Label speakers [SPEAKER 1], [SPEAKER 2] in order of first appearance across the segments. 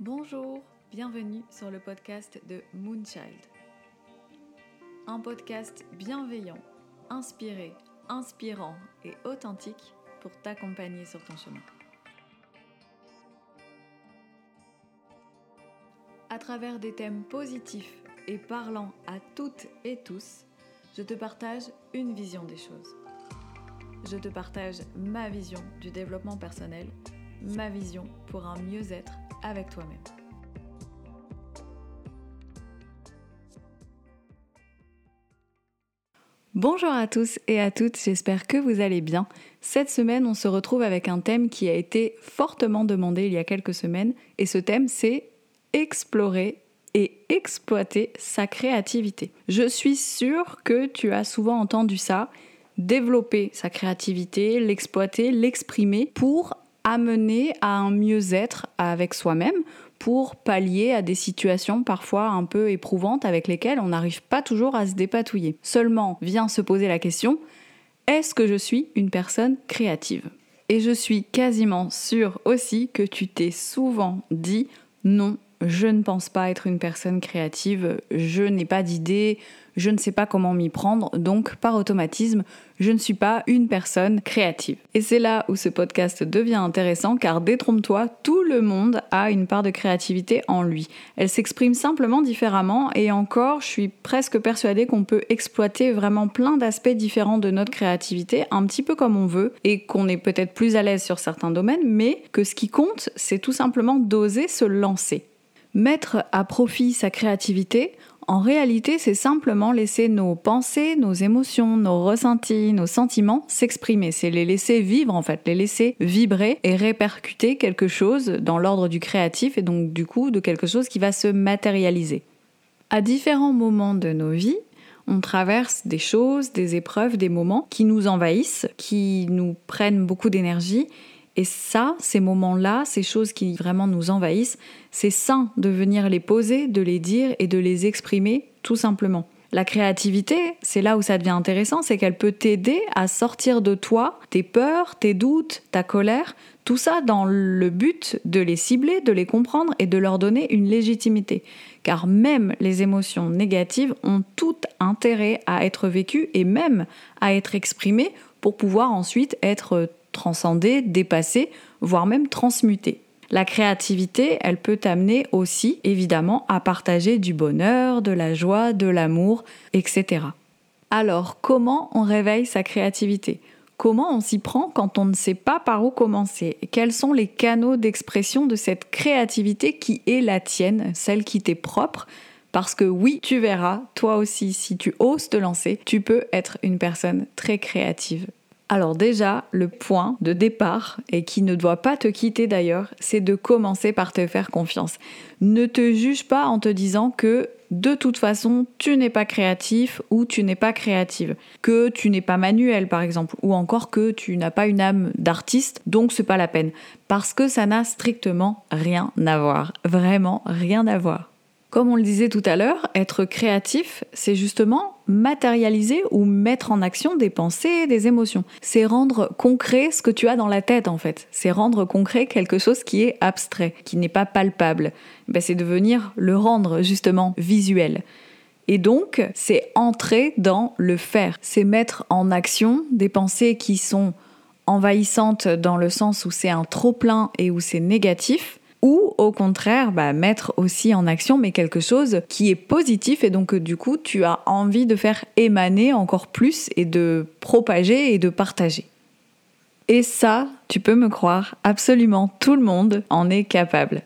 [SPEAKER 1] Bonjour, bienvenue sur le podcast de Moonchild. Un podcast bienveillant, inspiré, inspirant et authentique pour t'accompagner sur ton chemin. À travers des thèmes positifs et parlant à toutes et tous, je te partage une vision des choses. Je te partage ma vision du développement personnel, ma vision pour un mieux-être avec toi-même. Bonjour à tous et à toutes, j'espère que vous allez bien. Cette semaine, on se retrouve avec un thème qui a été fortement demandé il y a quelques semaines, et ce thème, c'est explorer et exploiter sa créativité. Je suis sûre que tu as souvent entendu ça, développer sa créativité, l'exploiter, l'exprimer pour amener à un mieux-être avec soi-même pour pallier à des situations parfois un peu éprouvantes avec lesquelles on n'arrive pas toujours à se dépatouiller. Seulement vient se poser la question, est-ce que je suis une personne créative? Et je suis quasiment sûre aussi que tu t'es souvent dit non, je ne pense pas être une personne créative, je n'ai pas d'idée, je ne sais pas comment m'y prendre, donc par automatisme, je ne suis pas une personne créative. Et c'est là où ce podcast devient intéressant car détrompe-toi, tout le monde a une part de créativité en lui. Elle s'exprime simplement différemment et encore, je suis presque persuadée qu'on peut exploiter vraiment plein d'aspects différents de notre créativité, un petit peu comme on veut, et qu'on est peut-être plus à l'aise sur certains domaines, mais que ce qui compte, c'est tout simplement d'oser se lancer. Mettre à profit sa créativité, en réalité, c'est simplement laisser nos pensées, nos émotions, nos ressentis, nos sentiments s'exprimer. C'est les laisser vivre, en fait, les laisser vibrer et répercuter quelque chose dans l'ordre du créatif et donc du coup de quelque chose qui va se matérialiser. À différents moments de nos vies, on traverse des choses, des épreuves, des moments qui nous envahissent, qui nous prennent beaucoup d'énergie et ça, ces moments-là, ces choses qui vraiment nous envahissent, c'est sain de venir les poser, de les dire et de les exprimer tout simplement. La créativité, c'est là où ça devient intéressant, c'est qu'elle peut t'aider à sortir de toi tes peurs, tes doutes, ta colère, tout ça dans le but de les cibler, de les comprendre et de leur donner une légitimité. Car même les émotions négatives ont tout intérêt à être vécues et même à être exprimées pour pouvoir ensuite être transcender, dépasser, voire même transmuter. La créativité, elle peut t'amener aussi, évidemment, à partager du bonheur, de la joie, de l'amour, etc. Alors, comment on réveille sa créativité? Comment on s'y prend quand on ne sait pas par où commencer? Quels sont les canaux d'expression de cette créativité qui est la tienne, celle qui t'est propre? Parce que oui, tu verras, toi aussi, si tu oses te lancer, tu peux être une personne très créative. Alors déjà, le point de départ, et qui ne doit pas te quitter d'ailleurs, c'est de commencer par te faire confiance. Ne te juge pas en te disant que de toute façon, tu n'es pas créatif ou tu n'es pas créative, que tu n'es pas manuel par exemple, ou encore que tu n'as pas une âme d'artiste, donc c'est pas la peine, parce que ça n'a strictement rien à voir, vraiment rien à voir. Comme on le disait tout à l'heure, être créatif, c'est justement matérialiser ou mettre en action des pensées, des émotions. C'est rendre concret ce que tu as dans la tête en fait. C'est rendre concret quelque chose qui est abstrait, qui n'est pas palpable. Ben, c'est de venir le rendre justement visuel. Et donc, c'est entrer dans le faire. C'est mettre en action des pensées qui sont envahissantes dans le sens où c'est un trop plein et où c'est négatif ou au contraire bah, mettre aussi en action mais quelque chose qui est positif et donc du coup tu as envie de faire émaner encore plus et de propager et de partager. Et ça, tu peux me croire, absolument tout le monde en est capable.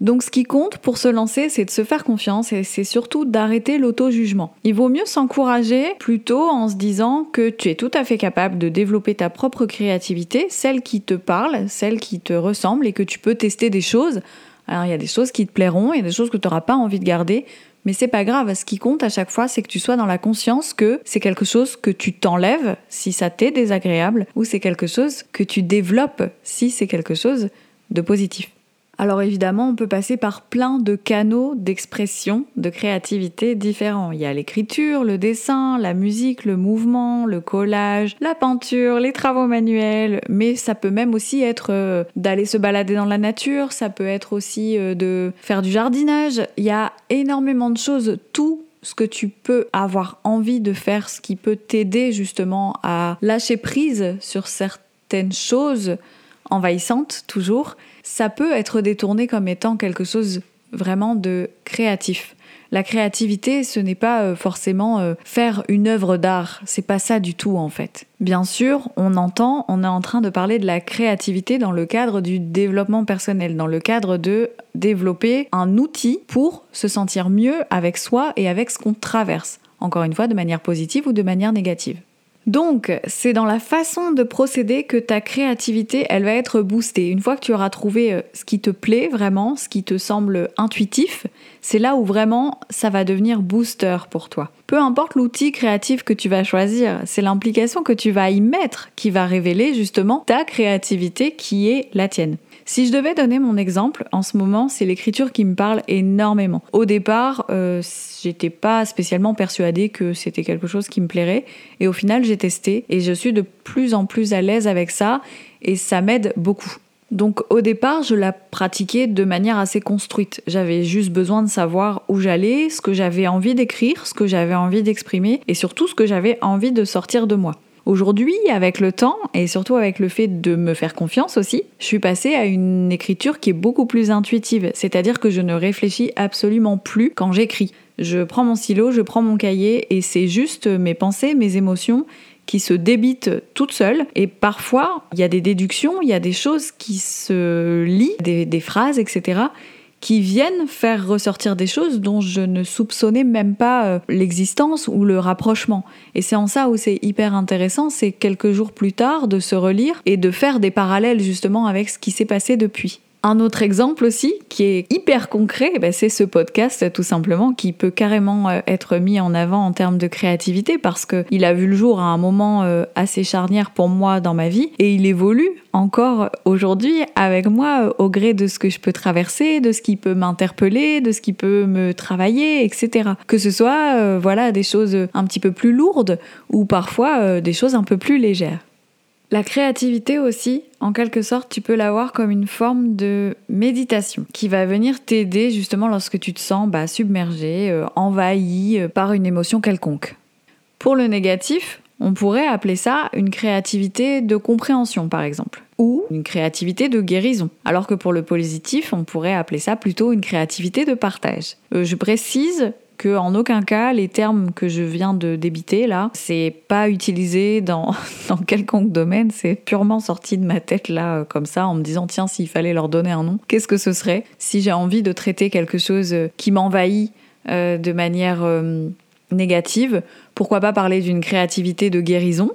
[SPEAKER 1] Donc ce qui compte pour se lancer, c'est de se faire confiance et c'est surtout d'arrêter l'auto-jugement. Il vaut mieux s'encourager plutôt en se disant que tu es tout à fait capable de développer ta propre créativité, celle qui te parle, celle qui te ressemble et que tu peux tester des choses. Alors il y a des choses qui te plairont, il y a des choses que tu n'auras pas envie de garder, mais c'est pas grave, ce qui compte à chaque fois, c'est que tu sois dans la conscience que c'est quelque chose que tu t'enlèves si ça t'est désagréable, ou c'est quelque chose que tu développes si c'est quelque chose de positif. Alors évidemment, on peut passer par plein de canaux d'expression, de créativité différents. Il y a l'écriture, le dessin, la musique, le mouvement, le collage, la peinture, les travaux manuels, mais ça peut même aussi être euh, d'aller se balader dans la nature, ça peut être aussi euh, de faire du jardinage. Il y a énormément de choses, tout ce que tu peux avoir envie de faire, ce qui peut t'aider justement à lâcher prise sur certaines choses envahissantes toujours ça peut être détourné comme étant quelque chose vraiment de créatif. La créativité, ce n'est pas euh, forcément euh, faire une œuvre d'art, c'est pas ça du tout en fait. Bien sûr, on entend, on est en train de parler de la créativité dans le cadre du développement personnel, dans le cadre de développer un outil pour se sentir mieux avec soi et avec ce qu'on traverse, encore une fois de manière positive ou de manière négative. Donc, c'est dans la façon de procéder que ta créativité, elle va être boostée. Une fois que tu auras trouvé euh, ce qui te plaît vraiment, ce qui te semble intuitif, c'est là où vraiment ça va devenir booster pour toi. Peu importe l'outil créatif que tu vas choisir, c'est l'implication que tu vas y mettre qui va révéler justement ta créativité qui est la tienne. Si je devais donner mon exemple, en ce moment, c'est l'écriture qui me parle énormément. Au départ, euh, j'étais pas spécialement persuadée que c'était quelque chose qui me plairait, et au final, j'ai testé et je suis de plus en plus à l'aise avec ça, et ça m'aide beaucoup. Donc au départ, je la pratiquais de manière assez construite. J'avais juste besoin de savoir où j'allais, ce que j'avais envie d'écrire, ce que j'avais envie d'exprimer et surtout ce que j'avais envie de sortir de moi. Aujourd'hui, avec le temps et surtout avec le fait de me faire confiance aussi, je suis passée à une écriture qui est beaucoup plus intuitive, c'est-à-dire que je ne réfléchis absolument plus quand j'écris. Je prends mon stylo, je prends mon cahier et c'est juste mes pensées, mes émotions qui se débitent toutes seules. Et parfois, il y a des déductions, il y a des choses qui se lient, des, des phrases, etc qui viennent faire ressortir des choses dont je ne soupçonnais même pas euh, l'existence ou le rapprochement. Et c'est en ça où c'est hyper intéressant, c'est quelques jours plus tard de se relire et de faire des parallèles justement avec ce qui s'est passé depuis. Un autre exemple aussi, qui est hyper concret, eh ben, c'est ce podcast tout simplement, qui peut carrément euh, être mis en avant en termes de créativité parce qu'il a vu le jour à un moment euh, assez charnière pour moi dans ma vie et il évolue encore aujourd'hui avec moi euh, au gré de ce que je peux traverser, de ce qui peut m'interpeller, de ce qui peut me travailler, etc. Que ce soit voilà des choses un petit peu plus lourdes ou parfois des choses un peu plus légères. La créativité aussi, en quelque sorte, tu peux la voir comme une forme de méditation qui va venir t'aider justement lorsque tu te sens bah, submergé, euh, envahi euh, par une émotion quelconque. Pour le négatif, on pourrait appeler ça une créativité de compréhension par exemple, ou une créativité de guérison, alors que pour le positif, on pourrait appeler ça plutôt une créativité de partage. Euh, je précise, que en aucun cas les termes que je viens de débiter là, c'est pas utilisé dans, dans quelconque domaine, c'est purement sorti de ma tête là euh, comme ça en me disant tiens s'il fallait leur donner un nom, qu'est-ce que ce serait si j'ai envie de traiter quelque chose euh, qui m'envahit euh, de manière négative, pourquoi pas parler d'une créativité de guérison?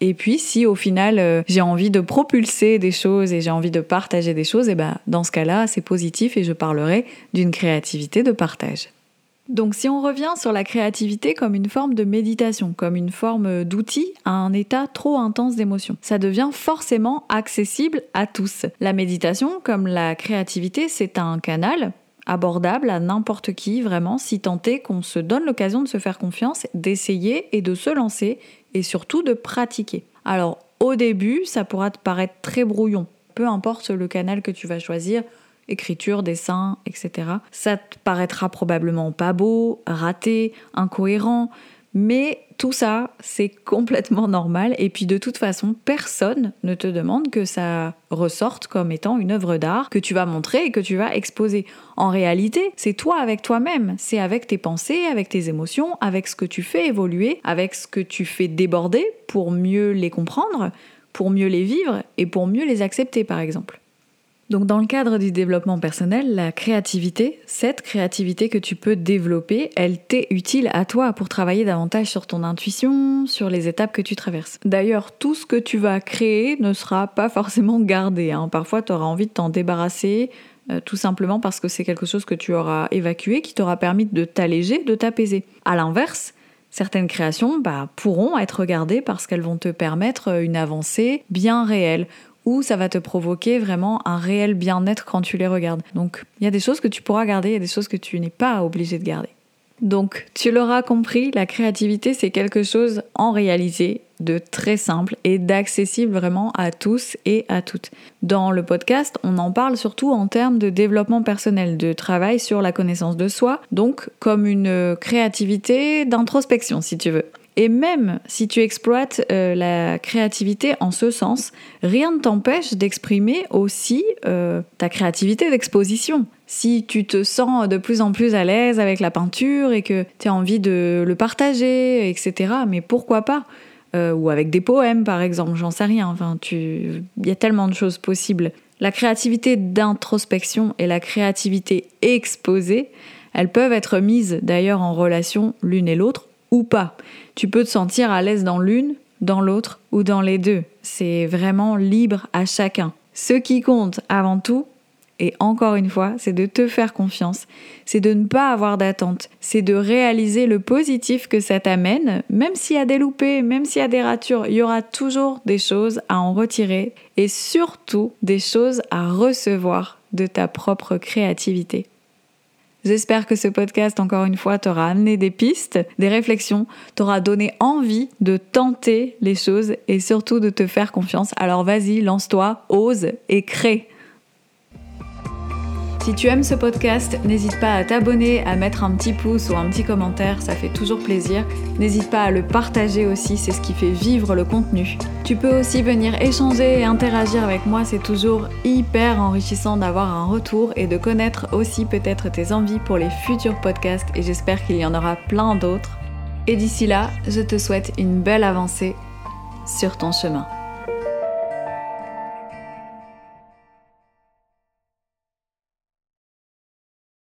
[SPEAKER 1] Et puis, si au final j'ai envie de propulser des choses et j'ai envie de partager des choses, et ben dans ce cas-là, c'est positif et je parlerai d'une créativité de partage. Donc si on revient sur la créativité comme une forme de méditation, comme une forme d'outil à un état trop intense d'émotion, ça devient forcément accessible à tous. La méditation, comme la créativité, c'est un canal abordable à n'importe qui, vraiment, si tant est qu'on se donne l'occasion de se faire confiance, d'essayer et de se lancer, et surtout de pratiquer. Alors, au début, ça pourra te paraître très brouillon, peu importe le canal que tu vas choisir, écriture, dessin, etc. Ça te paraîtra probablement pas beau, raté, incohérent, mais tout ça, c'est complètement normal. Et puis de toute façon, personne ne te demande que ça ressorte comme étant une œuvre d'art que tu vas montrer et que tu vas exposer. En réalité, c'est toi avec toi-même. C'est avec tes pensées, avec tes émotions, avec ce que tu fais évoluer, avec ce que tu fais déborder pour mieux les comprendre, pour mieux les vivre et pour mieux les accepter, par exemple. Donc dans le cadre du développement personnel, la créativité, cette créativité que tu peux développer, elle t'est utile à toi pour travailler davantage sur ton intuition, sur les étapes que tu traverses. D'ailleurs, tout ce que tu vas créer ne sera pas forcément gardé. Hein. Parfois, tu auras envie de t'en débarrasser, euh, tout simplement parce que c'est quelque chose que tu auras évacué, qui t'aura permis de t'alléger, de t'apaiser. À l'inverse, certaines créations bah, pourront être regardées parce qu'elles vont te permettre une avancée bien réelle ou ça va te provoquer vraiment un réel bien-être quand tu les regardes. Donc il y a des choses que tu pourras garder, il y a des choses que tu n'es pas obligé de garder. Donc, tu l'auras compris, la créativité, c'est quelque chose en réalité de très simple et d'accessible vraiment à tous et à toutes. Dans le podcast, on en parle surtout en termes de développement personnel, de travail sur la connaissance de soi, donc comme une créativité d'introspection si tu veux. Et même si tu exploites euh, la créativité en ce sens, rien ne t'empêche d'exprimer aussi euh, ta créativité d'exposition. Si tu te sens de plus en plus à l'aise avec la peinture et que tu as envie de le partager, etc., mais pourquoi pas euh, Ou avec des poèmes, par exemple, j'en sais rien. Enfin, il y a tellement de choses possibles. La créativité d'introspection et la créativité exposée, elles peuvent être mises d'ailleurs en relation l'une et l'autre ou pas. Tu peux te sentir à l'aise dans l'une, dans l'autre ou dans les deux. C'est vraiment libre à chacun. Ce qui compte avant tout, et encore une fois, c'est de te faire confiance, c'est de ne pas avoir d'attente, c'est de réaliser le positif que ça t'amène, même s'il y a des loupés, même s'il y a des ratures, il y aura toujours des choses à en retirer et surtout des choses à recevoir de ta propre créativité. J'espère que ce podcast, encore une fois, t'aura amené des pistes, des réflexions, t'aura donné envie de tenter les choses et surtout de te faire confiance. Alors vas-y, lance-toi, ose et crée. Si tu aimes ce podcast, n'hésite pas à t'abonner, à mettre un petit pouce ou un petit commentaire, ça fait toujours plaisir. N'hésite pas à le partager aussi, c'est ce qui fait vivre le contenu. Tu peux aussi venir échanger et interagir avec moi, c'est toujours hyper enrichissant d'avoir un retour et de connaître aussi peut-être tes envies pour les futurs podcasts et j'espère qu'il y en aura plein d'autres. Et d'ici là, je te souhaite une belle avancée sur ton chemin.